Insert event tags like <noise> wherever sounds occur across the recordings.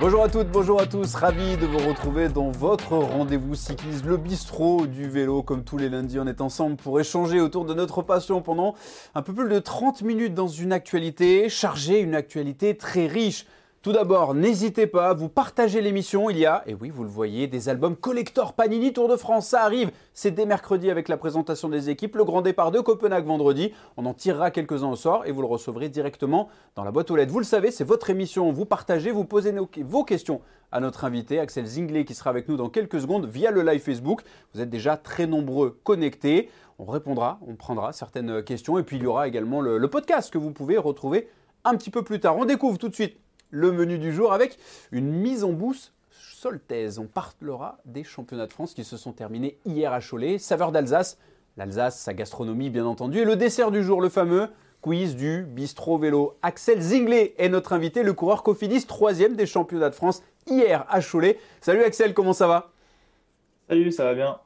Bonjour à toutes, bonjour à tous, ravi de vous retrouver dans votre rendez-vous cycliste, le bistrot du vélo. Comme tous les lundis, on est ensemble pour échanger autour de notre passion pendant un peu plus de 30 minutes dans une actualité chargée, une actualité très riche. Tout d'abord, n'hésitez pas vous partager l'émission. Il y a, et oui, vous le voyez, des albums collector Panini Tour de France. Ça arrive. C'est dès mercredi avec la présentation des équipes. Le grand départ de Copenhague vendredi. On en tirera quelques-uns au sort et vous le recevrez directement dans la boîte aux lettres. Vous le savez, c'est votre émission. Vous partagez, vous posez vos questions à notre invité, Axel Zinglet, qui sera avec nous dans quelques secondes via le live Facebook. Vous êtes déjà très nombreux connectés. On répondra, on prendra certaines questions. Et puis il y aura également le, le podcast que vous pouvez retrouver un petit peu plus tard. On découvre tout de suite le menu du jour avec une mise en bouche soltaise. On parlera des championnats de France qui se sont terminés hier à Cholet. Saveur d'Alsace, l'Alsace, sa gastronomie bien entendu. Et le dessert du jour, le fameux quiz du bistrot vélo. Axel Zinglet est notre invité, le coureur Cofidis, troisième des championnats de France hier à Cholet. Salut Axel, comment ça va? Salut, ça va bien.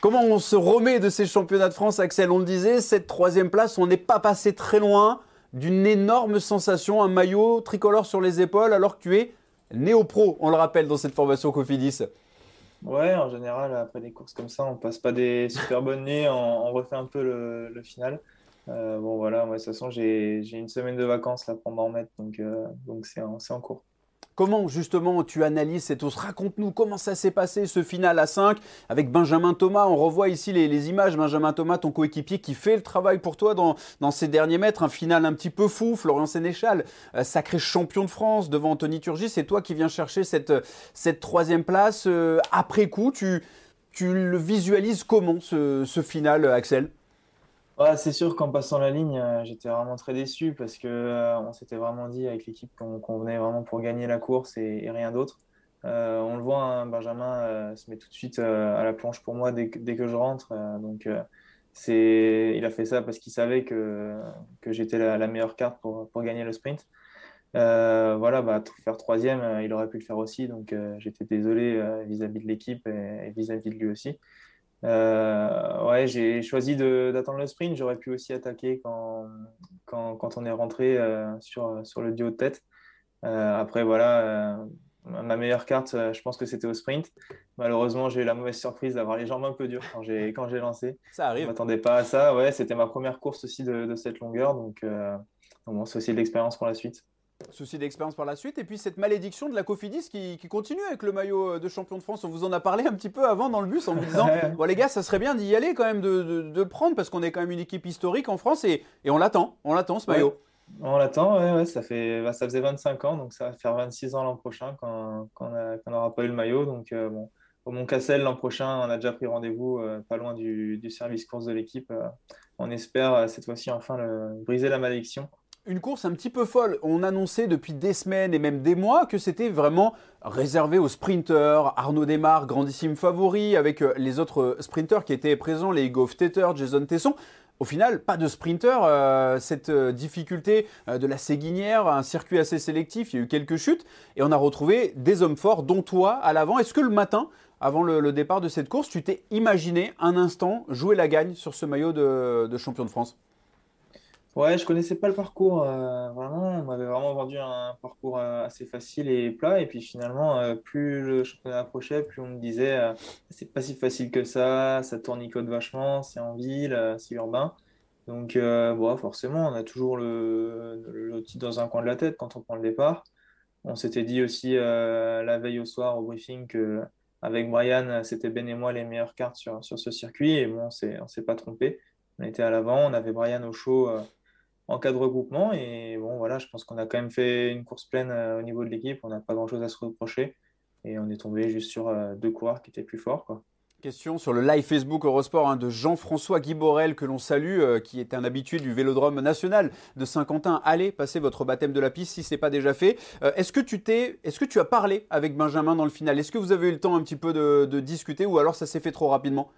Comment on se remet de ces championnats de France, Axel? On le disait, cette troisième place, on n'est pas passé très loin d'une énorme sensation, un maillot tricolore sur les épaules alors que tu es néo-pro, on le rappelle, dans cette formation Cofidis. Ouais, en général, après des courses comme ça, on passe pas des super bonnes nuits, on, refait un peu le, final. Euh, bon, voilà, de toute façon, j'ai une semaine de vacances là pour m'en remettre, donc euh, donc c'est en cours. Comment justement tu analyses cette hausse Raconte-nous comment ça s'est passé ce final à 5 avec Benjamin Thomas. On revoit ici les, images. Benjamin Thomas, ton coéquipier qui fait le travail pour toi dans, ces derniers mètres. Un final un petit peu fou. Florian Sénéchal, euh, sacré champion de France devant Anthony Turgis. C'est toi qui viens chercher cette, cette troisième place. Euh, après coup, tu, tu le visualises comment ce, ce final, Axel? C'est sûr qu'en passant la ligne, euh, j'étais vraiment très déçu parce que euh, on s'était vraiment dit avec l'équipe qu'on venait vraiment pour gagner la course et, rien d'autre. Euh, on le voit, hein, Benjamin se met tout de suite à la planche pour moi dès, que je rentre. donc, il a fait ça parce qu'il savait que, j'étais la, meilleure carte pour, pour gagner le sprint. voilà, bah, faire troisième, il aurait pu le faire aussi. Donc, j'étais désolé vis-à-vis de l'équipe et vis-à-vis de lui aussi. Euh, ouais, j'ai choisi d'attendre le sprint. J'aurais pu aussi attaquer quand, quand, quand on est rentré euh, sur, sur le duo de tête. Euh, après, voilà, ma meilleure carte, je pense que c'était au sprint. Malheureusement, j'ai eu la mauvaise surprise d'avoir les jambes un peu dures quand j'ai lancé. Ça arrive. Je ne m'attendais pas à ça. Ouais, c'était ma première course aussi de, de cette longueur. Donc, bon, c'est aussi de l'expérience pour la suite. Souci d'expérience par la suite. Et puis cette malédiction de la Cofidis qui, continue avec le maillot de champion de France. On vous en a parlé un petit peu avant dans le bus en vous disant <laughs> bon, les gars, ça serait bien d'y aller quand même, de, prendre parce qu'on est quand même une équipe historique en France et, on l'attend. On l'attend ce maillot. On l'attend, ouais, ça, fait, bah, ça faisait 25 ans, donc ça va faire 26 ans l'an prochain quand, on n'aura pas eu le maillot. Donc, euh, bon, au Mont-Cassel l'an prochain, on a déjà pris rendez-vous euh, pas loin du, service course de l'équipe. Euh, on espère cette fois-ci enfin briser la malédiction une course un petit peu folle. On annonçait depuis des semaines et même des mois que c'était vraiment réservé aux sprinteurs. Arnaud Desmar, grandissime favori, avec euh, les autres sprinteurs qui étaient présents, les Goff Teter, Jason Tesson. Au final, pas de sprinter. Euh, cette euh, difficulté de la Séguinière, un circuit assez sélectif, il y a eu quelques chutes et on a retrouvé des hommes forts, dont toi à l'avant. Est-ce que le matin, avant le, départ de cette course, tu t'es imaginé un instant jouer la gagne sur ce maillot de champion de France? Ouais, je connaissais pas le parcours. Euh, vraiment, on m'avait vraiment vendu un parcours euh, assez facile et plat. Et puis finalement, euh, plus le championnat approchait, plus on me disait c'est pas si facile que ça, ça tournicote vachement, c'est en ville, c'est urbain. Donc, bon, forcément, on a toujours le, le, titre dans un coin de la tête quand on prend le départ. On s'était dit aussi la veille au soir au briefing que avec Brian, c'était Ben et moi les meilleures cartes sur, sur ce circuit. Et bon, on s'est pas trompé. On était à l'avant, on avait Brian au chaud en cas de regroupement. Et bon, voilà, je pense qu'on a quand même fait une course pleine euh, au niveau de l'équipe. On n'a pas grand-chose à se reprocher. Et on est tombé juste sur euh, deux coureurs qui étaient plus forts. Question sur le live Facebook Eurosport hein, de Jean-François Guiborel que l'on salue, euh, qui est un habitué du Vélodrome national de Saint-Quentin. Allez passer votre baptême de la piste si ce n'est pas déjà fait. est-ce que tu t'es, est-ce que tu as parlé avec Benjamin dans le final? Est-ce que vous avez eu le temps un petit peu de discuter ou alors ça s'est fait trop rapidement?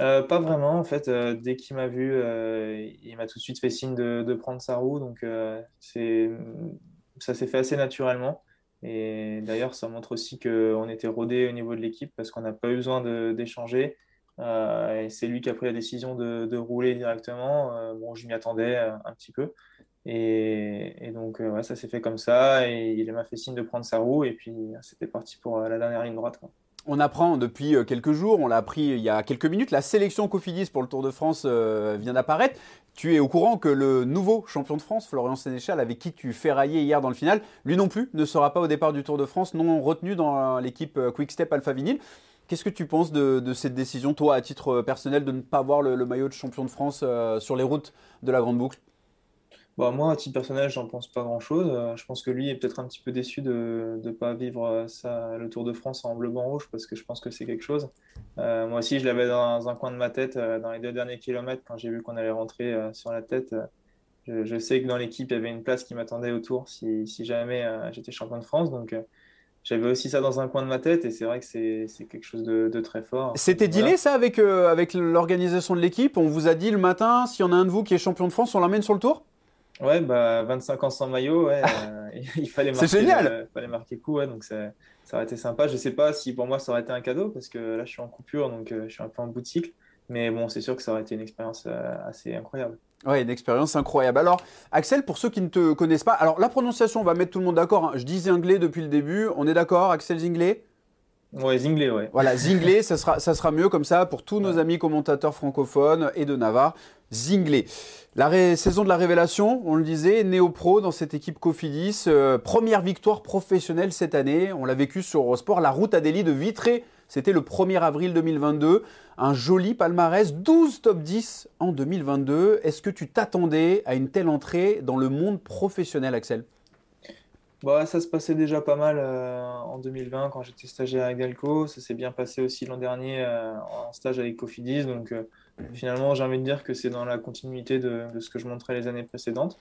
Euh, pas vraiment, en fait. Euh, dès qu'il m'a vu, euh, il m'a tout de suite fait signe de, prendre sa roue. Donc, c'est, ça s'est fait assez naturellement. Et d'ailleurs, ça montre aussi qu'on était rodé au niveau de l'équipe parce qu'on n'a pas eu besoin d'échanger. et c'est lui qui a pris la décision de, rouler directement. bon, je m'y attendais un petit peu. Et, donc, ça s'est fait comme ça. Et il m'a fait signe de prendre sa roue. Et puis, c'était parti pour la dernière ligne droite. On apprend depuis euh, quelques jours, on l'a appris il y a quelques minutes, la sélection Cofidis pour le Tour de France euh, vient d'apparaître. Tu es au courant que le nouveau champion de France, Florian Sénéchal, avec qui tu railler hier dans le final, lui non plus ne sera pas au départ du Tour de France, non retenu dans l'équipe euh, Quick Step Alpha Vinyl. Qu'est-ce que tu penses de, cette décision, toi, à titre personnel, de ne pas voir le, maillot de champion de France sur les routes de la Grande Boucle? Bah, moi, à titre personnel, j'en pense pas grand-chose. Euh, je pense que lui est peut-être un petit peu déçu de ne pas vivre euh, ça, le Tour de France en bleu, blanc, rouge, parce que je pense que c'est quelque chose. Euh, moi aussi, je l'avais dans un coin de ma tête dans les deux derniers kilomètres, quand j'ai vu qu'on allait rentrer sur la tête. Je, sais que dans l'équipe, il y avait une place qui m'attendait au Tour si, si jamais j'étais champion de France. Donc, j'avais aussi ça dans un coin de ma tête et c'est vrai que c'est quelque chose de, de, très fort. C'était dealé ça avec, avec l'organisation de l'équipe? On vous a dit le matin, s'il y en a un de vous qui est champion de France, on l'emmène sur le Tour? Ouais, bah 25 ans sans maillot, ouais, euh, <laughs> il fallait marquer, C'est génial. fallait marquer coup, ouais, donc ça, ça aurait été sympa. Je sais pas si pour moi ça aurait été un cadeau parce que là je suis en coupure, donc euh, je suis un peu en bout de cycle. Mais bon, c'est sûr que ça aurait été une expérience euh, assez incroyable. Ouais, une expérience incroyable. Alors, Axel, pour ceux qui ne te connaissent pas, alors la prononciation, on va mettre tout le monde d'accord. Hein. Je dis Zinglé depuis le début. On est d'accord, Axel Zinglé? Ouais, Zinglé, ouais. Voilà, <laughs> Zinglé, ça sera, ça sera mieux comme ça pour tous nos amis commentateurs francophones et de Navarre. Zinglé. La saison de la révélation, on le disait, néo-pro dans cette équipe Cofidis. Euh, première victoire professionnelle cette année. On l'a vécu sur Eurosport. La route à Delhi de Vitré, c'était le 1er avril 2022. Un joli palmarès, 12 top 10 en 2022. Est-ce que tu t'attendais à une telle entrée dans le monde professionnel, Axel? Bah, ça se passait déjà pas mal euh, en 2020 quand j'étais stagiaire avec Delco. Ça s'est bien passé aussi l'an dernier euh, en stage avec Cofidis. Donc euh, finalement, j'ai envie de dire que c'est dans la continuité de, ce que je montrais les années précédentes.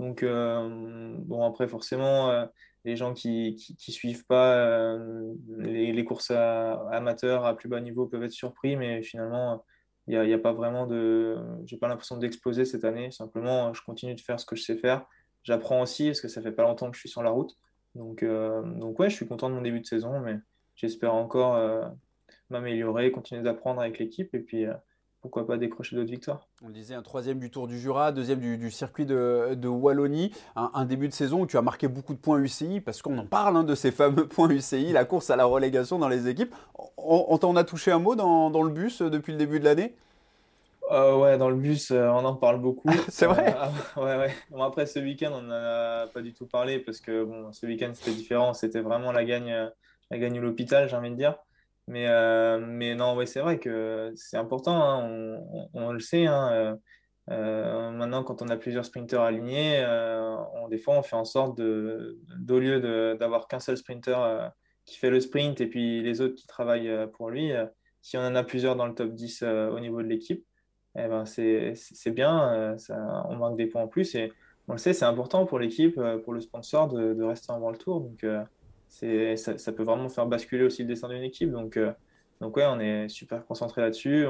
Donc bon, après, forcément, les gens qui, qui, suivent pas les, les, courses amateurs à plus bas niveau peuvent être surpris, mais finalement, il n'y a, a, pas vraiment de. J'ai pas l'impression d'exploser cette année. Simplement, je continue de faire ce que je sais faire j'apprends aussi parce que ça fait pas longtemps que je suis sur la route. Donc, euh, ouais, je suis content de mon début de saison, mais j'espère encore euh, m'améliorer, continuer d'apprendre avec l'équipe et puis euh, pourquoi pas décrocher d'autres victoires. On disait un troisième du Tour du Jura, deuxième du, circuit de, Wallonie, un, début de saison où tu as marqué beaucoup de points UCI parce qu'on en parle hein, de ces fameux <laughs> points UCI, la course à la relégation dans les équipes. On, t'en a touché un mot dans le bus depuis le début de l'année? Euh, ouais, dans le bus, euh, on en parle beaucoup. <laughs> c'est vrai? Euh, <laughs> ouais, ouais. Bon, après, ce week-end, on n'en a pas du tout parlé parce que bon, ce week-end, c'était différent. C'était vraiment la gagne, la gagne ou l'hôpital, j'ai envie de dire. Mais, mais non, ouais, c'est vrai que c'est important. Hein. On, on, le sait. Hein. maintenant, quand on a plusieurs sprinters alignés, on, des fois, on fait en sorte de, d'au lieu d'avoir qu'un seul sprinter qui fait le sprint et puis les autres qui travaillent pour lui, si on en a plusieurs dans le top 10 au niveau de l'équipe, eh ben c'est bien, euh, ça, on manque des points en plus. Et on le sait, c'est important pour l'équipe, euh, pour le sponsor de, de, rester avant le tour. Donc, euh, ça, ça, peut vraiment faire basculer aussi le dessin d'une équipe. Donc, donc, ouais, on est super concentré là-dessus.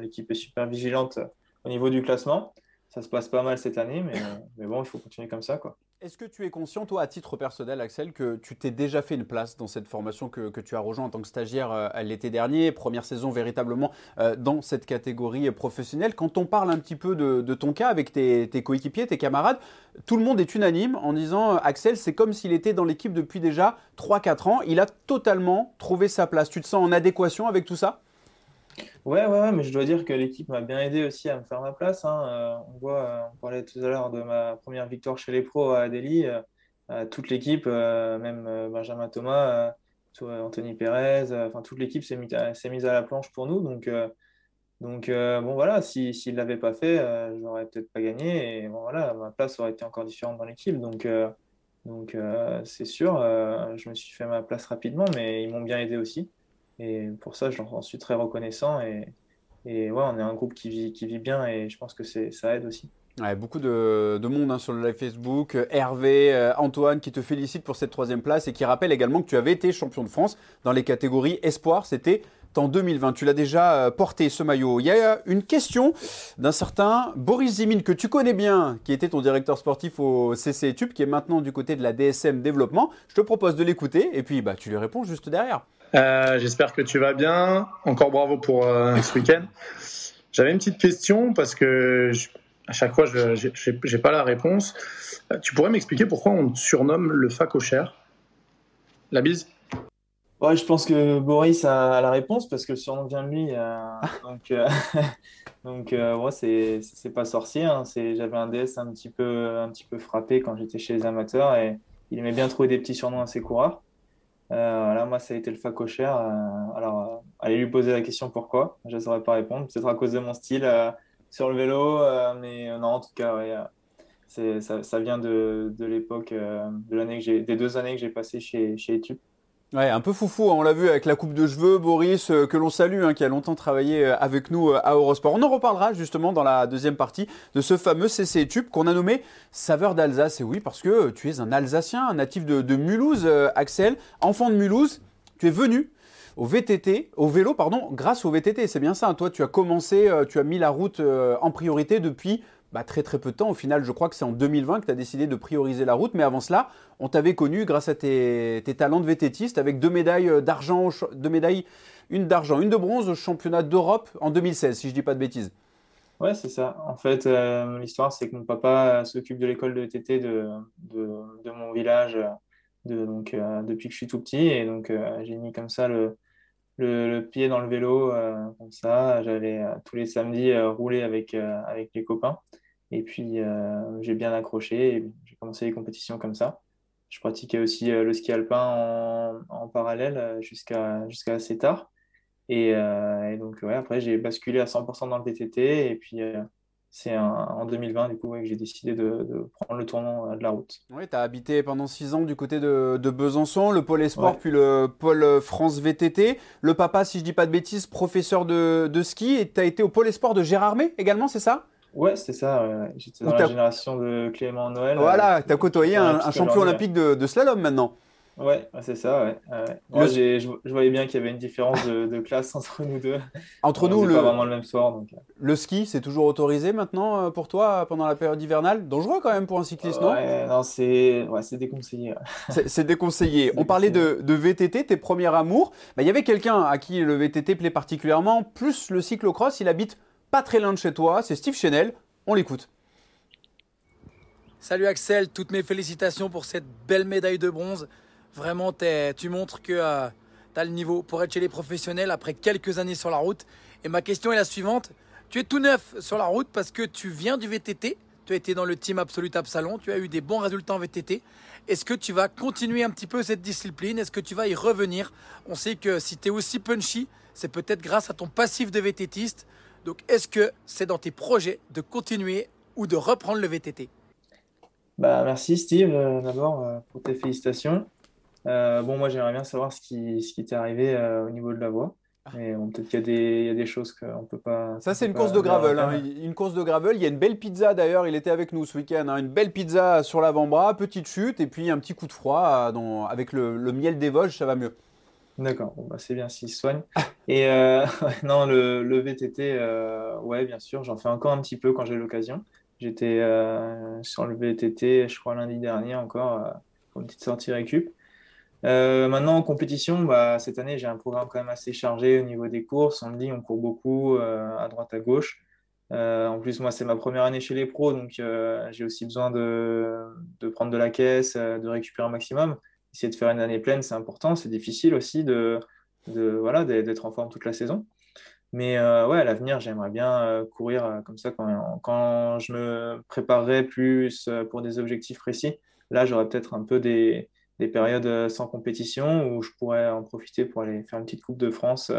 L'équipe est super vigilante au niveau du classement. Ça se passe pas mal cette année, mais, mais bon, il faut continuer comme ça. Quoi. Est-ce que tu es conscient, toi, à titre personnel, Axel, que tu t'es déjà fait une place dans cette formation que, tu as rejoint en tant que stagiaire euh, l'été dernier, première saison véritablement euh, dans cette catégorie professionnelle? Quand on parle un petit peu de, ton cas avec tes, coéquipiers, tes camarades, tout le monde est unanime en disant euh, Axel, c'est comme s'il était dans l'équipe depuis déjà 3-4 ans. Il a totalement trouvé sa place. Tu te sens en adéquation avec tout ça? Ouais, ouais, mais je dois dire que l'équipe m'a bien aidé aussi à me faire ma place. Hein. Euh, on voit, euh, on parlait tout à l'heure de ma première victoire chez les pros à Delhi. Euh, toute l'équipe, même Benjamin Thomas, Anthony Perez, enfin toute l'équipe s'est mise, à la planche pour nous. Donc, donc bon voilà, s'il si, ne l'avait pas fait, j'aurais peut-être pas gagné. Et voilà, ma place aurait été encore différente dans l'équipe. Donc, donc c'est sûr, je me suis fait ma place rapidement, mais ils m'ont bien aidé aussi. Et pour ça, j'en suis très reconnaissant. Et, et ouais, on est un groupe qui vit, bien et je pense que ça aide aussi. Ouais, beaucoup de, de monde hein, sur le live Facebook. Hervé, euh, Antoine qui te félicite pour cette troisième place et qui rappelle également que tu avais été champion de France dans les catégories Espoir. C'était en 2020. Tu l'as déjà euh, porté ce maillot. Il y a une question d'un certain Boris Zimine que tu connais bien, qui était ton directeur sportif au CC Tube, qui est maintenant du côté de la DSM Développement. Je te propose de l'écouter et puis bah, tu lui réponds juste derrière. Euh, j'espère que tu vas bien. Encore bravo pour euh, ce week-end. J'avais une petite question parce que À chaque fois, je n'ai pas la réponse. Tu pourrais m'expliquer pourquoi on surnomme le facochère La bise Ouais, je pense que Boris a la réponse parce que le surnom vient de lui. <laughs> donc, <laughs> donc ouais, c'est pas sorcier. Hein. J'avais un DS un petit, peu, un petit peu frappé quand j'étais chez les amateurs et il aimait bien trouver des petits surnoms à ses coureurs. Euh, moi, ça a été le facochère. Euh, alors, euh, allez lui poser la question pourquoi. Je ne saurais pas répondre. Peut-être à cause de mon style sur le vélo. mais non, en tout cas, ça, vient de, l'époque, des deux années que j'ai passées chez, chez Etup. Ouais, un peu foufou, hein. on l'a vu avec la coupe de cheveux, Boris, euh, que l'on salue, hein, qui a longtemps travaillé euh, avec nous euh, à Eurosport. On en reparlera justement dans la deuxième partie de ce fameux CC Tube qu'on a nommé Saveur d'Alsace. Et oui, parce que tu es un Alsacien, un natif de, Mulhouse, Axel, enfant de Mulhouse. Tu es venu au VTT, au vélo, pardon, grâce au VTT. C'est bien ça. Hein. Toi, tu as commencé, tu as mis la route en priorité depuis bah, très très peu de temps. Au final, je crois que c'est en 2020 que tu as décidé de prioriser la route. Mais avant cela, on t'avait connu grâce à tes, talents de vététiste avec deux médailles euh, d'argent, deux médailles, une d'argent, une de bronze au championnat d'Europe en 2016, si je dis pas de bêtises. Ouais, c'est ça. En fait, euh, l'histoire, c'est que mon papa s'occupe de l'école de VTT de, de, mon village de, donc, euh, depuis que je suis tout petit. Et donc, j'ai mis comme ça le, le, pied dans le vélo, comme ça. J'allais tous les samedis rouler avec, avec les copains. Et puis, euh, j'ai bien accroché et j'ai commencé les compétitions comme ça. Je pratiquais aussi euh, le ski alpin en, parallèle euh, jusqu'à assez tard. Et, donc, ouais, après, j'ai basculé à 100% dans le VTT. Et puis, c'est en 2020 du coup que j'ai décidé de, prendre le tournant de la route. Oui, tu as habité pendant 6 ans du côté de, Besançon, le pôle Esport puis le pôle France VTT. Le papa, si je dis pas de bêtises, professeur de, de ski et tu as été au pôle Esport de Gérardmer également, c'est ça? Ouais, c'était ça. J'étais dans la génération de Clément Noël. Voilà, euh, tu as côtoyé un, champion olympique de, slalom maintenant. Ouais, c'est ça, ouais. Moi, je, voyais bien qu'il y avait une différence de, classe entre nous deux. <laughs> Entre nous, le, pas vraiment le même soir. Donc... Euh. Le ski, c'est toujours autorisé maintenant euh, pour toi pendant la période hivernale? Dangereux quand même pour un cycliste, non? Ouais, non, c'est ouais, <laughs> déconseillé. c'est déconseillé. On parlait de, VTT, tes premiers amours. Bah, il y avait quelqu'un à qui le VTT plaît particulièrement, plus le cyclocross, il habite pas très loin de chez toi. C'est Steve Chenel. On l'écoute. Salut Axel, toutes mes félicitations pour cette belle médaille de bronze. Vraiment, tu montres que euh, tu as le niveau pour être chez les professionnels après quelques années sur la route. Et ma question est la suivante. Tu es tout neuf sur la route parce que tu viens du VTT. Tu as été dans le team Absolute Absalon. Tu as eu des bons résultats en VTT. Est-ce que tu vas continuer un petit peu cette discipline? Est-ce que tu vas y revenir? On sait que si tu es aussi punchy, c'est peut-être grâce à ton passif de VTTiste. Donc, est-ce que c'est dans tes projets de continuer ou de reprendre le VTT bah, Merci Steve, euh, d'abord, euh, pour tes félicitations. Euh, bon, moi, j'aimerais bien savoir ce qui, ce qui t'est arrivé au niveau de la voie. Mais bon, peut-être qu'il y, y, a des choses qu'on ne peut pas. Ça, c'est une course de gravel. Hein. Une course de gravel. Il y a une belle pizza d'ailleurs. Il était avec nous ce week-end. Hein. Une belle pizza sur l'avant-bras, petite chute et puis un petit coup de froid dans, avec le, le miel des Vosges, ça va mieux. D'accord, bon, bah, c'est bien s'il soigne. Et euh, <laughs> non, le, le VTT, euh, ouais, bien sûr, j'en fais encore un petit peu quand j'ai l'occasion. J'étais euh, sur le VTT, je crois, lundi dernier encore, pour une petite sortie récup. maintenant, en compétition, bah, cette année, j'ai un programme quand même assez chargé au niveau des courses. On me dit, on court beaucoup à droite, à gauche. en plus, moi, c'est ma première année chez les pros, donc j'ai aussi besoin de, de, prendre de la caisse, de récupérer un maximum essayer de faire une année pleine, c'est important. C'est difficile aussi de, de voilà, d'être en forme toute la saison. Mais euh, ouais, à l'avenir, j'aimerais bien euh, courir euh, comme ça quand, quand, je me préparerai plus pour des objectifs précis. Là, j'aurais peut-être un peu des, des, périodes sans compétition où je pourrais en profiter pour aller faire une petite Coupe de France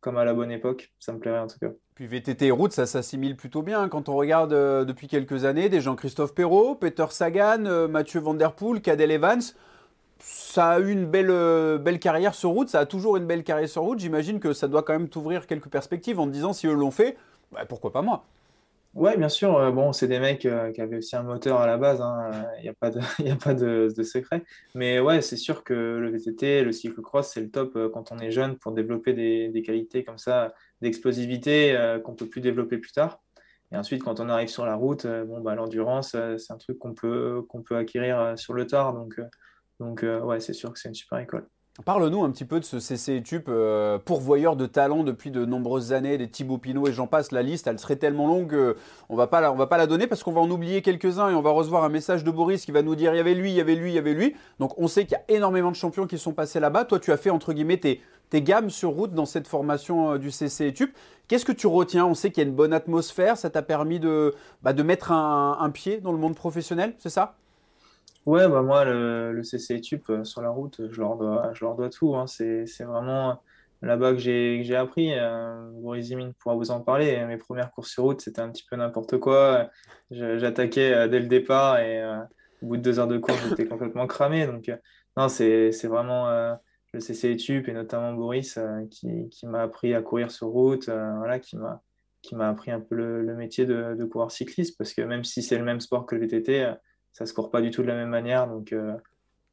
comme à la bonne époque. Ça me plairait en tout cas. Puis VTT et route, ça s'assimile plutôt bien. Quand on regarde depuis quelques années, des Jean-Christophe Perrault, Peter Sagan, Mathieu Van Der Poel, Cadel Evans ça a eu une belle, euh, belle carrière sur route, ça a toujours une belle carrière sur route. J'imagine que ça doit quand même t'ouvrir quelques perspectives en te disant si eux l'ont fait, bah, pourquoi pas moi? Ouais, bien sûr. Euh, bon, c'est des mecs euh, qui avaient aussi un moteur à la base, il hein, n'y a pas, de, <laughs> a pas de, secret. Mais ouais, c'est sûr que le VTT, le cyclocross, c'est le top quand on est jeune pour développer des, qualités comme ça, d'explosivité qu'on peut plus développer plus tard. Et ensuite, quand on arrive sur la route, bon, bah, l'endurance, c'est un truc qu'on peut, qu'on peut acquérir sur le tard. Donc, donc, euh, c'est sûr que c'est une super école. Parle-nous un petit peu de ce CC Etup, euh, pourvoyeur de talent depuis de nombreuses années, des Thibaut Pinot et j'en passe. La liste, elle serait tellement longue pas, on va pas la donner parce qu'on va en oublier quelques-uns et on va recevoir un message de Boris qui va nous dire il y avait lui, il y avait lui, il y avait lui. Donc on sait qu'il y a énormément de champions qui sont passés là-bas. Toi, tu as fait entre guillemets tes, gammes sur route dans cette formation euh, du CC Etup. Qu'est-ce que tu retiens? On sait qu'il y a une bonne atmosphère. Ça t'a permis de, bah, de mettre un pied dans le monde professionnel, c'est ça? Ouais, bah moi, le, le CC Tup euh, sur la route, je leur dois, je leur dois tout. Hein. C'est, vraiment là-bas que j'ai, appris. Euh, Boris Zimine pourra vous en parler. Mes premières courses sur route, c'était un petit peu n'importe quoi. j'attaquais euh, dès le départ et au bout de deux heures de course, j'étais complètement cramé. Donc, non, c'est, vraiment le CC Tup et notamment Boris qui, qui m'a appris à courir sur route, voilà, qui m'a, qui m'a appris un peu le, le métier de, de coureur cycliste parce que même si c'est le même sport que le VTT, ça se court pas du tout de la même manière. Donc, euh,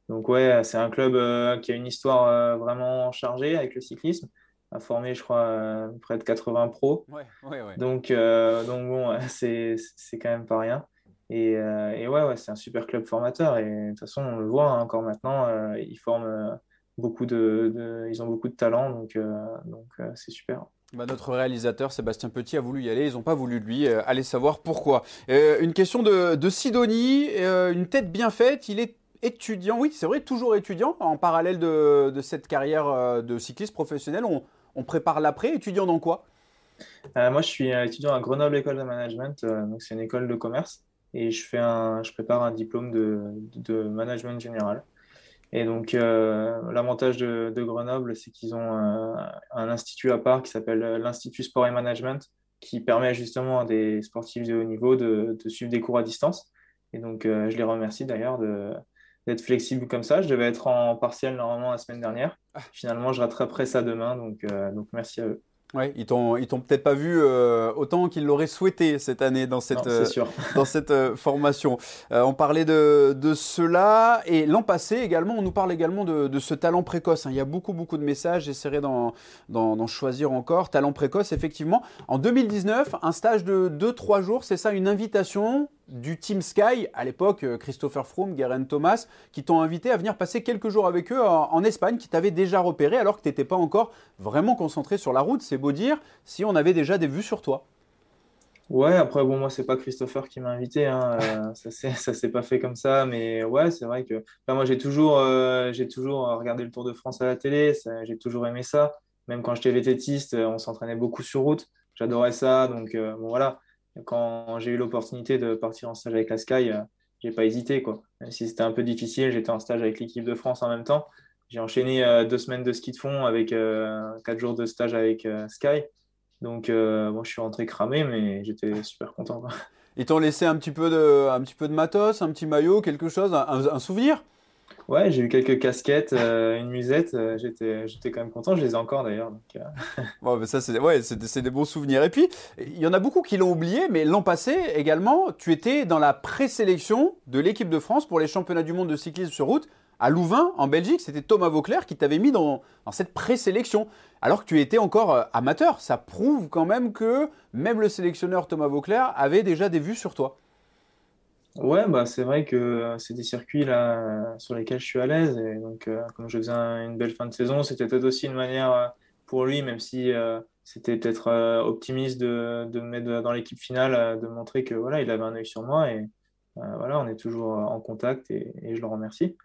donc ouais, c'est un club euh, qui a une histoire euh, vraiment chargée avec le cyclisme a formé, je crois, près de 80 pros. Ouais, ouais, ouais. Donc, donc bon, <laughs> c'est, quand même pas rien. Et, et ouais, ouais c'est un super club formateur. Et de toute façon, on le voit hein, encore maintenant, ils forment beaucoup de, de, ils ont beaucoup de talent, donc donc c'est super. Bah, notre réalisateur Sébastien Petit a voulu y aller, ils n'ont pas voulu lui. Euh, aller savoir pourquoi. Euh, une question de, Sidonie, euh, une tête bien faite, il est étudiant, oui c'est vrai, toujours étudiant, en parallèle de, cette carrière de cycliste professionnel, on, prépare l'après, étudiant dans quoi? Moi je suis étudiant à Grenoble École de Management, donc c'est une école de commerce, et je, prépare un diplôme de management général. Et donc, euh, l'avantage de, Grenoble, c'est qu'ils ont un, institut à part qui s'appelle euh, l'Institut Sport et Management, qui permet justement à des sportifs de haut niveau de, suivre des cours à distance. Et donc, euh, je les remercie d'ailleurs d'être flexible comme ça. Je devais être en partiel normalement la semaine dernière. Ah. Finalement, je rattraperai ça demain. Donc, donc merci à eux. Ouais, ils t'ont, ils t'ont peut-être pas vu euh, autant qu'ils l'auraient souhaité cette année dans cette, euh, dans cette euh, formation. on parlait de, de cela et l'an passé également, on nous parle également de, de ce talent précoce. Hein. Il y a beaucoup, beaucoup de messages. J'essaierai d'en, d'en, choisir encore. Talent précoce, effectivement. En 2019, un stage de 2-3 jours, c'est ça, une invitation du Team Sky, à l'époque euh, Christopher Froome, Guerin Thomas, qui t'ont invité à venir passer quelques jours avec eux en, Espagne, qui t'avaient déjà repéré alors que tu n'étais pas encore vraiment concentré sur la route. C'est beau dire si on avait déjà des vues sur toi. Ouais, après, bon, moi, c'est pas Christopher qui m'a invité, hein, euh, <laughs> ça s'est pas fait comme ça, mais ouais, c'est vrai que moi, j'ai toujours, euh, j'ai toujours regardé le Tour de France à la télé, j'ai toujours aimé ça. Même quand j'étais vététiste, on s'entraînait beaucoup sur route, j'adorais ça, donc bon, voilà quand j'ai eu l'opportunité de partir en stage avec la Sky, euh, j'ai pas hésité. Quoi. Même si c'était un peu difficile, j'étais en stage avec l'équipe de France en même temps. J'ai enchaîné euh, deux semaines de ski de fond avec euh, quatre jours de stage avec Sky. Donc, bon, je suis rentré cramé, mais j'étais super content. Ils t'ont laissé un petit, peu de, un petit peu de matos, un petit maillot, quelque chose, un souvenir? Ouais, j'ai eu quelques casquettes, euh, une musette. Euh, j'étais, j'étais quand même content. Je les ai encore d'ailleurs. Euh. <laughs> Bon, mais ça, c'est ouais, c'est des bons souvenirs. Et puis, il y en a beaucoup qui l'ont oublié, mais l'an passé également, tu étais dans la présélection de l'équipe de France pour les championnats du monde de cyclisme sur route à Louvain, en Belgique. C'était Thomas Vauclair qui t'avait mis dans, dans cette présélection, alors que tu étais encore amateur. Ça prouve quand même que même le sélectionneur Thomas Vauclair avait déjà des vues sur toi. Ouais, bah, c'est vrai que euh, c'est des circuits là, sur lesquels je suis à l'aise. Et donc, euh, comme je faisais une belle fin de saison, c'était peut-être aussi une manière euh, pour lui, même si c'était peut-être optimiste de, de, me mettre dans l'équipe finale, de montrer que voilà, il avait un œil sur moi. Et voilà, on est toujours en contact et, et je le remercie.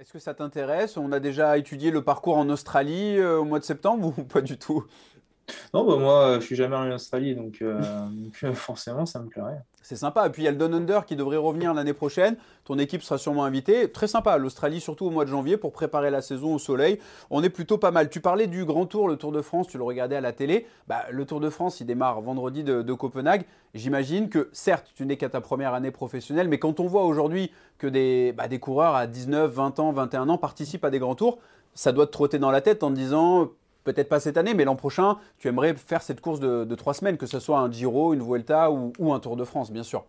Est-ce que ça t'intéresse? On a déjà étudié le parcours en Australie au mois de septembre ou <laughs> pas du tout? Non, bah moi, je suis jamais allé en Australie, <laughs> donc, euh, forcément, ça me plairait. C'est sympa. Et puis, il y a le Don Under qui devrait revenir l'année prochaine. Ton équipe sera sûrement invitée. Très sympa, l'Australie, surtout au mois de janvier, pour préparer la saison au soleil. On est plutôt pas mal. Tu parlais du Grand Tour, le Tour de France, tu le regardais à la télé. Bah, le Tour de France, il démarre vendredi de, Copenhague. J'imagine que, certes, tu n'es qu'à ta première année professionnelle, mais quand on voit aujourd'hui que des, bah, coureurs à 19, 20 ans, 21 ans participent à des grands tours, ça doit te trotter dans la tête en te disant peut-être pas cette année, mais l'an prochain, tu aimerais faire cette course de, trois semaines, que ce soit un Giro, une Vuelta ou, un Tour de France, bien sûr.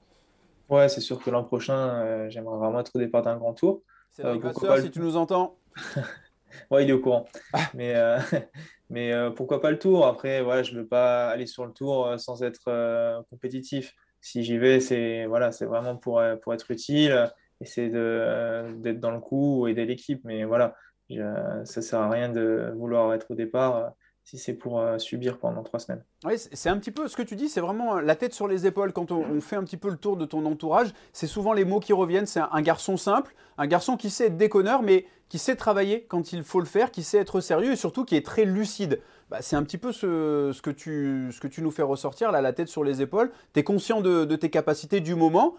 Ouais, c'est sûr que l'an prochain, euh, j'aimerais vraiment être au départ d'un grand tour. C'est euh, pas si tu nous entends. <laughs> ouais, il est au courant. Ah. mais euh, <laughs> mais pourquoi pas le tour? Après, voilà, je ne veux pas aller sur le tour sans être compétitif. Si j'y vais, c'est voilà, c'est vraiment pour, pour être utile, essayer d'être dans le coup, aider l'équipe. Mais voilà, ça sert à rien de vouloir être au départ si c'est pour subir pendant trois semaines. Oui, c'est un petit peu ce que tu dis, c'est vraiment la tête sur les épaules. Quand on, fait un petit peu le tour de ton entourage, c'est souvent les mots qui reviennent. C'est un, garçon simple, un garçon qui sait être déconneur, mais qui sait travailler quand il faut le faire, qui sait être sérieux et surtout qui est très lucide. Bah, c'est un petit peu ce, que tu, ce que tu nous fais ressortir, là, la tête sur les épaules. Tu es conscient de, tes capacités du moment.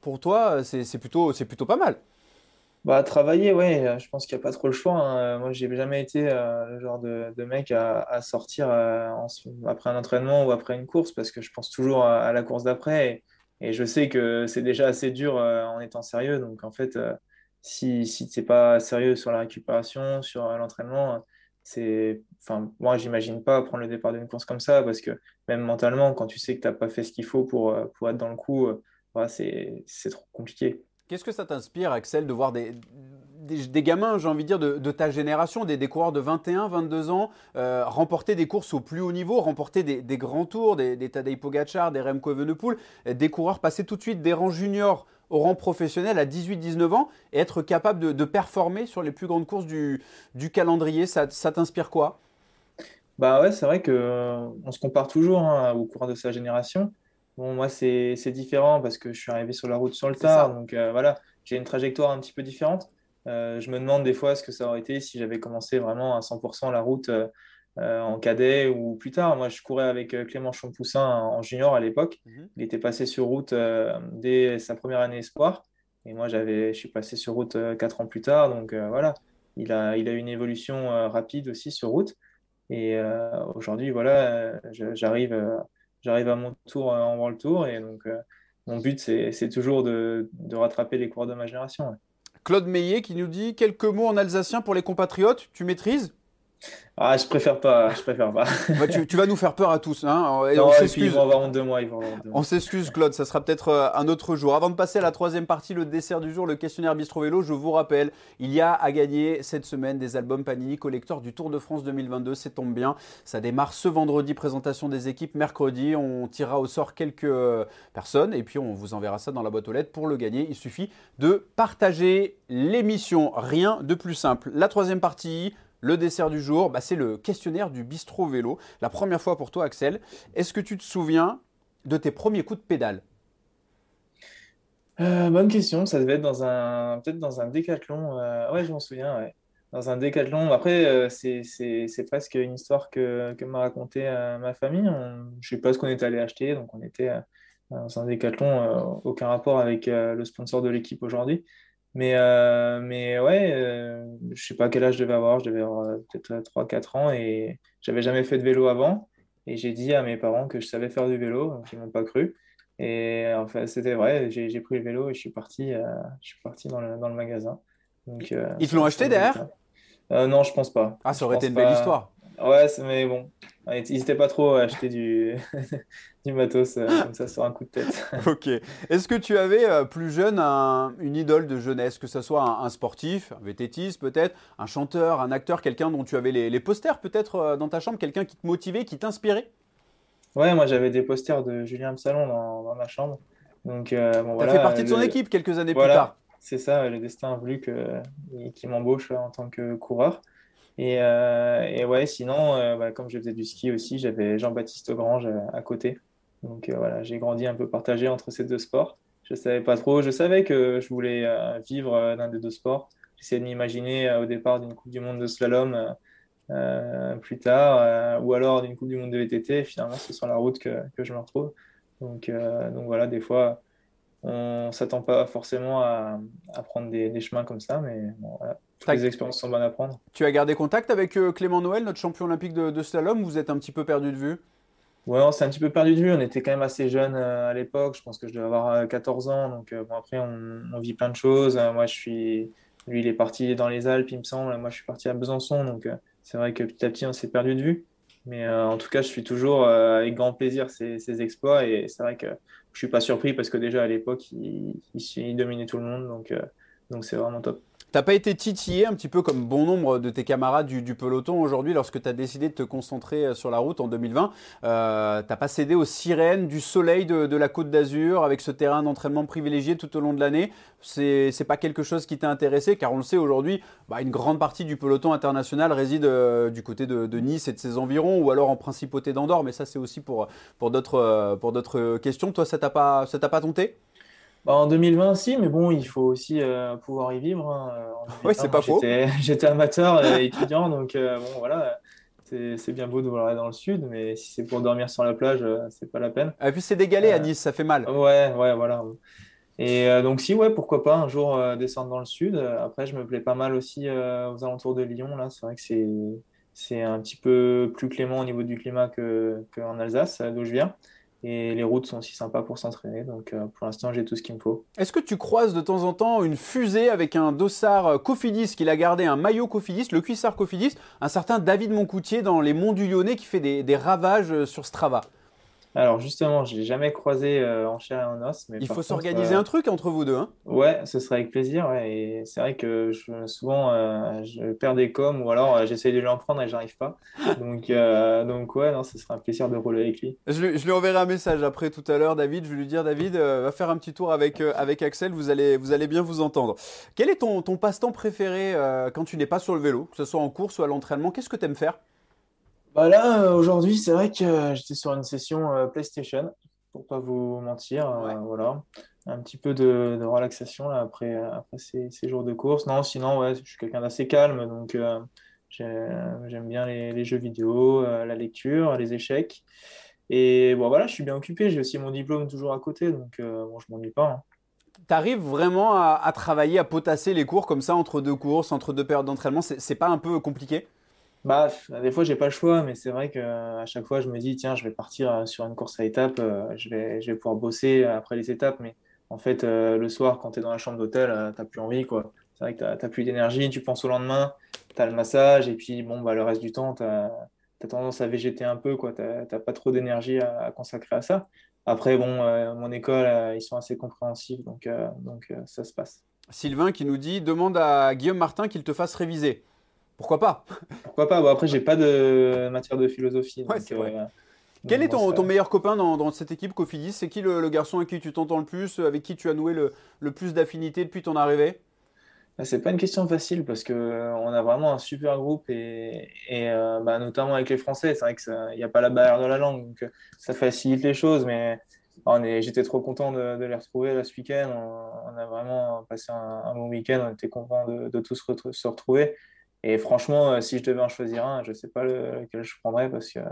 Pour toi, c'est plutôt, plutôt pas mal. Bah, travailler, ouais, je pense qu'il n'y a pas trop le choix. Hein. Moi, j'ai jamais été euh, le genre de, mec à, sortir euh, après un entraînement ou après une course parce que je pense toujours à, la course d'après et, je sais que c'est déjà assez dur euh, en étant sérieux. Donc, en fait, si, si tu n'es pas sérieux sur la récupération, sur l'entraînement, c'est, enfin, moi, j'imagine pas prendre le départ d'une course comme ça parce que même mentalement, quand tu sais que tu n'as pas fait ce qu'il faut pour, pour être dans le coup, c'est trop compliqué. Qu'est-ce que ça t'inspire, Axel, de voir des, des, gamins, j'ai envie de dire, de, ta génération, des, coureurs de 21, 22 ans, euh, remporter des courses au plus haut niveau, remporter des, grands tours, des, des Tadej Pogacar, des Remco Evenepoel, des coureurs passer tout de suite des rangs juniors au rang professionnel à 18-19 ans et être capable de, performer sur les plus grandes courses du, calendrier, ça, ça t'inspire quoi? Bah ouais, c'est vrai qu'on euh, se compare toujours hein, aux coureurs de sa génération. Bon, moi, c'est différent parce que je suis arrivé sur la route sur le tard. Donc euh, voilà, j'ai une trajectoire un petit peu différente. Euh, je me demande des fois ce que ça aurait été si j'avais commencé vraiment à 100% la route euh, en cadet ou plus tard. Moi, je courais avec Clément Champoussin en junior à l'époque. Mhm. Il était passé sur route dès sa première année espoir. Et moi, je suis passé sur route quatre ans plus tard. Donc voilà, il a, il a une évolution rapide aussi sur route. Et aujourd'hui, voilà, j'arrive j'arrive à mon tour euh, en le Tour. Et donc, euh, mon but, c'est toujours de, de, rattraper les coureurs de ma génération. Claude Meillet qui nous dit quelques mots en alsacien pour les compatriotes. Tu maîtrises? Ah, je préfère pas, je préfère pas. <laughs> Bah, tu, vas nous faire peur à tous. Hein et on s'excuse. Ils vont avoir deux mois. On s'excuse, Claude. Ça sera peut-être euh, un autre jour. Avant de passer à la troisième partie, le dessert du jour, le questionnaire Bistro Vélo, je vous rappelle, il y a à gagner cette semaine des albums Panini collector du Tour de France 2022. Ça tombe bien. Ça démarre ce vendredi. Présentation des équipes mercredi. On tirera au sort quelques euh, personnes et puis on vous enverra ça dans la boîte aux lettres. Pour le gagner, il suffit de partager l'émission. Rien de plus simple. La troisième partie le dessert du jour, bah, c'est le questionnaire du bistrot vélo. La première fois pour toi, Axel. Est-ce que tu te souviens de tes premiers coups de pédale? Euh, Bonne question. Ça devait être dans un, peut-être dans un décathlon. Euh, je m'en souviens. Dans un décathlon. Après, euh, c'est, presque une histoire que, m'a raconté ma famille. je ne sais pas ce qu'on était allé acheter. Donc, on était dans un décathlon. aucun rapport avec le sponsor de l'équipe aujourd'hui. Mais, euh, mais ouais, euh, je sais pas quel âge je devais avoir, je devais avoir euh, peut-être 3-4 ans et j'avais jamais fait de vélo avant. Et j'ai dit à mes parents que je savais faire du vélo, donc ils m'ont pas cru. Et en fait, c'était vrai, j'ai pris le vélo et je suis parti, je suis parti dans le, dans le magasin. Donc, ils te l'ont acheté derrière Non, je pense pas. Ah, ça aurait été une belle histoire. Ouais, mais bon, ils n'hésitaient pas trop à acheter du, <laughs> du matos euh, comme ça sur un coup de tête. <laughs> ok. Est-ce que tu avais euh, plus jeune une idole de jeunesse, que ce soit un, sportif, un vététiste peut-être, un chanteur, un acteur, quelqu'un dont tu avais les, posters peut-être euh, dans ta chambre, quelqu'un qui te motivait, qui t'inspirait? Ouais, moi j'avais des posters de Julien Absalon dans, dans ma chambre. Donc, bon, as fait partie de son équipe quelques années plus tard. C'est ça, le destin a voulu qu'il m'embauche en tant que coureur. Et, euh, et ouais, sinon, euh, bah, comme je faisais du ski aussi, j'avais Jean-Baptiste Grange euh, à côté. Donc voilà, j'ai grandi un peu partagé entre ces deux sports. Je savais pas trop, je savais que je voulais vivre d'un des deux sports. J'essayais de m'imaginer au départ d'une Coupe du Monde de slalom plus tard, ou alors d'une Coupe du Monde de VTT. finalement, c'est sur la route que, je me retrouve. Donc, voilà, des fois, on s'attend pas forcément à, à prendre des, des, chemins comme ça, mais bon, voilà. Toutes les expériences sont bonnes à prendre. Tu as gardé contact avec euh, Clément Noël, notre champion olympique de, slalom, ou vous êtes un petit peu perdu de vue? Ouais, on s'est un petit peu perdu de vue. On était quand même assez jeunes euh, à l'époque. Je pense que je devais avoir 14 euh, ans. Donc bon, après, on, vit plein de choses. moi, je suis. Lui, il est parti dans les Alpes, il me semble. Moi, je suis parti à Besançon. Donc c'est vrai que petit à petit, on s'est perdu de vue. Mais en tout cas, je suis toujours avec grand plaisir ses, exploits. Et c'est vrai que je suis pas surpris parce que déjà à l'époque, il, il, dominait tout le monde. Donc donc c'est vraiment top. T'as pas été titillé un petit peu comme bon nombre de tes camarades du, peloton aujourd'hui lorsque tu as décidé de te concentrer euh, sur la route en 2020 euh, T'as pas cédé aux sirènes du soleil de, la Côte d'Azur avec ce terrain d'entraînement privilégié tout au long de l'année? C'est pas quelque chose qui t'a intéressé? Car on le sait aujourd'hui, bah, une grande partie du peloton international réside euh, du côté de, Nice et de ses environs ou alors en principauté d'Andorre, mais ça c'est aussi pour, d'autres questions. Toi, ça t'a pas, pas tenté? Bah, en 2020, si, mais bon, il faut aussi euh, pouvoir y vivre. Hein. Oui, c'est pas faux. J'étais <laughs> amateur et étudiant, donc euh, bon, voilà. C'est bien beau de vouloir aller dans le sud, mais si c'est pour dormir sur la plage, euh, c'est pas la peine. Et puis c'est dégalé à Nice, ça fait mal. Ouais, ouais, voilà. Et donc si, ouais, pourquoi pas un jour descendre dans le sud. Après, je me plais pas mal aussi aux alentours de Lyon. Là, c'est vrai que c'est c'est un petit peu plus clément au niveau du climat qu'en Alsace, d'où je viens. Et les routes sont aussi sympas pour s'entraîner. Donc euh, pour l'instant, j'ai tout ce qu'il me faut. Est-ce que tu croises de temps en temps une fusée avec un dossard euh, Cofidis qu'il a gardé un maillot Cofidis, le cuissard Cofidis, un certain David Moncoutier dans les monts du Lyonnais qui fait des ravages euh, sur Strava? Alors justement, je l'ai jamais croisé euh, en chair et en os. Mais Il faut s'organiser euh, un truc entre vous deux. Hein ouais, ce serait avec plaisir. Ouais. Et c'est vrai que je, souvent, euh, je perds des coms ou alors j'essaye de lui en prendre et j'arrive pas. <laughs> Donc, donc ouais, non, ce serait un plaisir de rouler avec lui. Je, je lui enverrai un message après tout à l'heure, David. Je vais lui dire, David, va faire un petit tour avec, avec Axel. Vous allez, vous allez bien vous entendre. Quel est ton, ton passe-temps préféré quand tu n'es pas sur le vélo, que ce soit en course ou à l'entraînement? Qu'est-ce que tu aimes faire? Bah là, euh, aujourd'hui, c'est vrai que euh, j'étais sur une session euh, PlayStation, pour pas vous mentir. voilà. Un petit peu de, relaxation là, après, après ces, jours de course. Non, sinon, ouais, je suis quelqu'un d'assez calme, donc j'aime bien les, jeux vidéo, la lecture, les échecs. Et bon, voilà, je suis bien occupé. J'ai aussi mon diplôme toujours à côté, donc bon, je m'ennuie pas. Hein. Tu arrives vraiment à, à, travailler, à potasser les cours comme ça entre deux courses, entre deux périodes d'entraînement C'est pas un peu compliqué? Bah, des fois, j'ai pas le choix, mais c'est vrai qu'à chaque fois, je me dis, tiens, je vais partir euh, sur une course à étapes, euh, je vais, je vais pouvoir bosser après les étapes. Mais en fait, euh, le soir, quand tu es dans la chambre d'hôtel, tu n'as plus envie. quoi. C'est vrai que tu n'as plus d'énergie, tu penses au lendemain, tu as le massage, et puis bon, bah, le reste du temps, tu as, tendance à végéter un peu. Tu n'as pas trop d'énergie à, consacrer à ça. Après, bon, mon école, ils sont assez compréhensifs, donc, donc ça se passe. Sylvain qui nous dit demande à Guillaume Martin qu'il te fasse réviser. Pourquoi pas? Pourquoi pas? Bon, Après, j'ai pas de matière de philosophie. Euh, Quel est ton, meilleur copain dans, cette équipe Cofidis? C'est qui le, garçon avec qui tu t'entends le plus, avec qui tu as noué le, plus d'affinité depuis ton arrivée? Bah, c'est pas une question facile parce que euh, on a vraiment un super groupe et, euh, bah, notamment avec les Français, c'est vrai qu'il n'y a pas la barrière de la langue, donc ça facilite les choses. Mais j'étais trop content de, les retrouver là ce week-end. On, a vraiment passé un, bon week-end, on était content de, de tous se retrouver. Et franchement, euh, si je devais en choisir un, je ne sais pas lequel je prendrais parce qu'il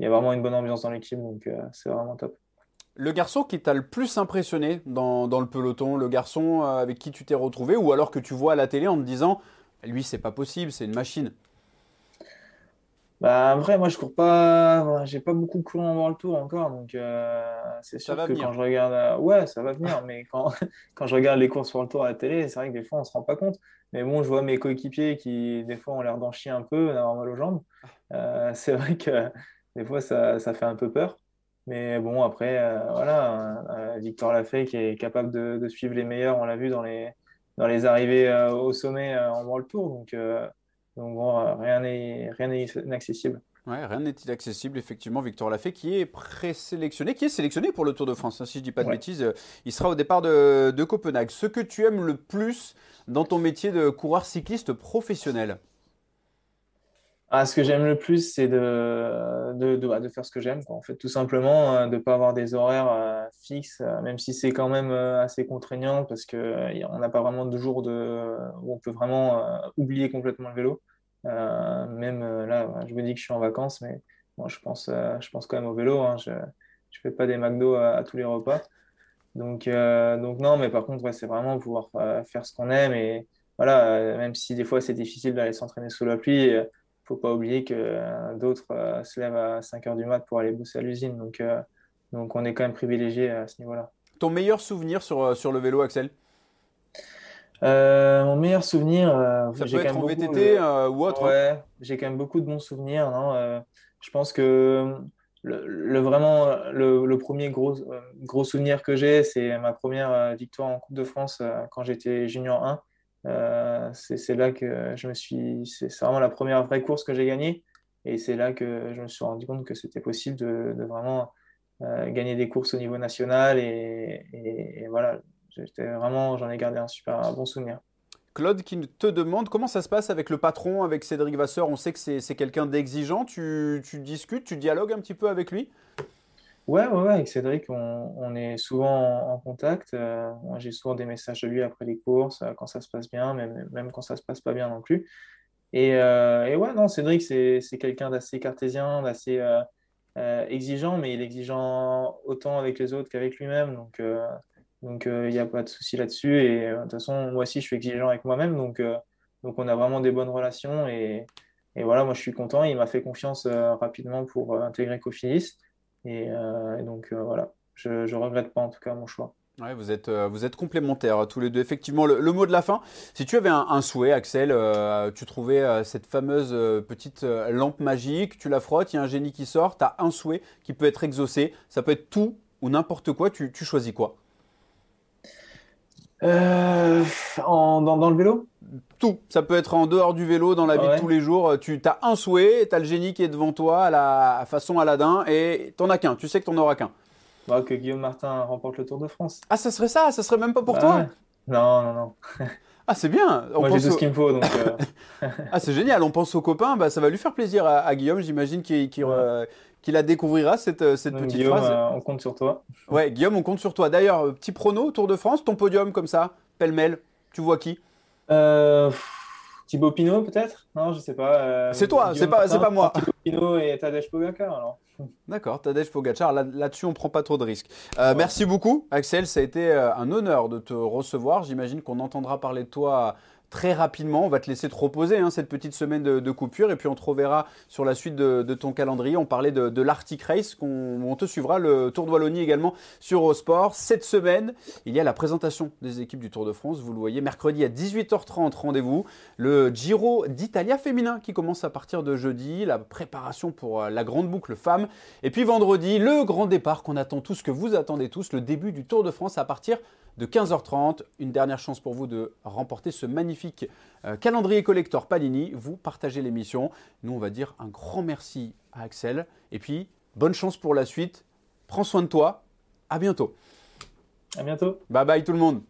y a vraiment une bonne ambiance dans l'équipe, donc euh, c'est vraiment top. Le garçon qui t'a le plus impressionné dans, le peloton, le garçon euh, avec qui tu t'es retrouvé, ou alors que tu vois à la télé en te disant, lui, c'est pas possible, c'est une machine? Bah, vrai, moi, je cours pas. J'ai pas beaucoup couru en le Tour encore, donc c'est sûr que quand je regarde. Ouais, ça va venir, mais quand, <laughs> quand je regarde les courses le Tour à la télé, c'est vrai que des fois, on se rend pas compte. Mais bon, je vois mes coéquipiers qui, des fois, ont l'air d'en chier un peu, d'avoir mal aux jambes. Euh, <laughs> c'est vrai que des fois, ça, ça, fait un peu peur. Mais bon, après, euh, voilà, euh, Victor Lafay qui est capable de, de suivre les meilleurs, on l'a vu dans les, dans les arrivées au sommet en World Tour. Donc, donc bon, rien n'est inaccessible. Ouais, rien n'est inaccessible, effectivement. Victor Lafay qui est présélectionné, qui est sélectionné pour le Tour de France. Hein, si je ne dis pas de bêtises, il sera au départ de, de Copenhague. Ce que tu aimes le plus dans ton métier de coureur cycliste professionnel? Ah, ce que j'aime le plus, c'est de, de, de, bah, de, faire ce que j'aime. En fait, tout simplement, euh, de ne pas avoir des horaires euh, fixes, euh, même si c'est quand même assez contraignant parce qu'on n'a pas vraiment de jours de, où on peut vraiment oublier complètement le vélo. Même là, je me dis que je suis en vacances, mais moi, je pense, je pense quand même au vélo. Hein. Je ne fais pas des McDo à tous les repas. Donc, euh, donc non, mais par contre, c'est vraiment pouvoir euh, faire ce qu'on aime. Et voilà, euh, même si des fois c'est difficile d'aller s'entraîner sous la pluie, il ne faut pas oublier que d'autres se lèvent à 5 heures du mat pour aller bosser à l'usine. Donc, donc on est quand même privilégié à ce niveau-là. Ton meilleur souvenir sur, sur le vélo, Axel? Mon meilleur souvenir, ça peut être en VTT ou autre. Hein. Ouais, j'ai quand même beaucoup de bons souvenirs. Non je pense que le, vraiment le, premier gros, gros souvenir que j'ai, c'est ma première euh, victoire en Coupe de France euh, quand j'étais junior 1. c'est là que je me suis. C'est vraiment la première vraie course que j'ai gagnée. Et c'est là que je me suis rendu compte que c'était possible de, vraiment gagner des courses au niveau national. Et, et, voilà, vraiment, j'en ai gardé un super bon souvenir. Claude qui te demande comment ça se passe avec le patron, avec Cédric Vasseur? On sait que c'est quelqu'un d'exigeant. Tu, tu, discutes, tu dialogues un petit peu avec lui? Ouais, ouais, ouais, avec Cédric, on, est souvent en, contact. Euh, j'ai souvent des messages de lui après les courses, euh, quand ça se passe bien, même, même quand ça se passe pas bien non plus. Et, euh, et ouais, non, Cédric, c'est quelqu'un d'assez cartésien, d'assez exigeant, mais il est exigeant autant avec les autres qu'avec lui-même. Donc, donc, il n'y a pas de souci là-dessus. Et de toute façon, moi aussi, je suis exigeant avec moi-même. Donc, donc, on a vraiment des bonnes relations. Et, et voilà, moi, je suis content. Il m'a fait confiance rapidement pour intégrer Cofinis. Euh, et, donc euh, voilà, je ne regrette pas en tout cas mon choix. Ouais, vous êtes, euh, vous êtes complémentaires tous les deux. Effectivement, le, mot de la fin, si tu avais un, souhait, Axel, tu trouvais cette fameuse petite lampe magique, tu la frottes, il y a un génie qui sort, tu as un souhait qui peut être exaucé, ça peut être tout ou n'importe quoi, tu, tu, choisis quoi? En, dans, dans, le vélo? Tout. Ça peut être en dehors du vélo, dans la vie de tous les jours. Tu as un souhait, tu as le génie qui est devant toi, à la façon Aladdin, et t'en as qu'un. Tu sais que t'en auras qu'un. Bah, que Guillaume Martin remporte le Tour de France. Ah, ça serait ça? Ça serait même pas pour bah toi? Non, non, non. <laughs> ah, c'est bien. Moi, j'ai tout ce qu'il me faut. Donc, euh. <laughs> ah, c'est génial. On pense aux copains. Bah, ça va lui faire plaisir à, Guillaume, j'imagine, qu'il la découvrira, cette, euh, cette petite Guillaume, phrase. Euh, on compte sur toi. <laughs> Ouais, Guillaume, on compte sur toi. D'ailleurs, petit prono, Tour de France, ton podium comme ça, pêle-mêle, tu vois qui? Euh, Thibaut Pinot, peut-être? Non, je sais pas. Euh, c'est toi, c'est pas, pas moi. <laughs> Thibaut Pinot et Tadej Pogacar, alors. <laughs> D'accord, Tadej Pogacar, là-dessus on prend pas trop de risques. Euh, merci beaucoup Axel, ça a été un honneur de te recevoir. J'imagine qu'on entendra parler de toi très rapidement. On va te laisser te reposer hein, cette petite semaine de, coupure et puis on te reverra sur la suite de, ton calendrier. On parlait de, l'Arctic Race, qu'on on te suivra le Tour de Wallonie également sur Eurosport. Cette semaine, il y a la présentation des équipes du Tour de France. Vous le voyez, mercredi à 18h30, rendez-vous. Le Giro d'Italia féminin qui commence à partir de jeudi. La préparation pour euh, la grande boucle femme. Et puis vendredi, le grand départ qu'on attend tous, que vous attendez tous, le début du Tour de France à partir de 15h30. Une dernière chance pour vous de remporter ce magnifique euh, calendrier collector Palini. Vous partagez l'émission. Nous, on va dire un grand merci à Axel. Et puis, bonne chance pour la suite. Prends soin de toi. À bientôt. À bientôt. Bye bye tout le monde.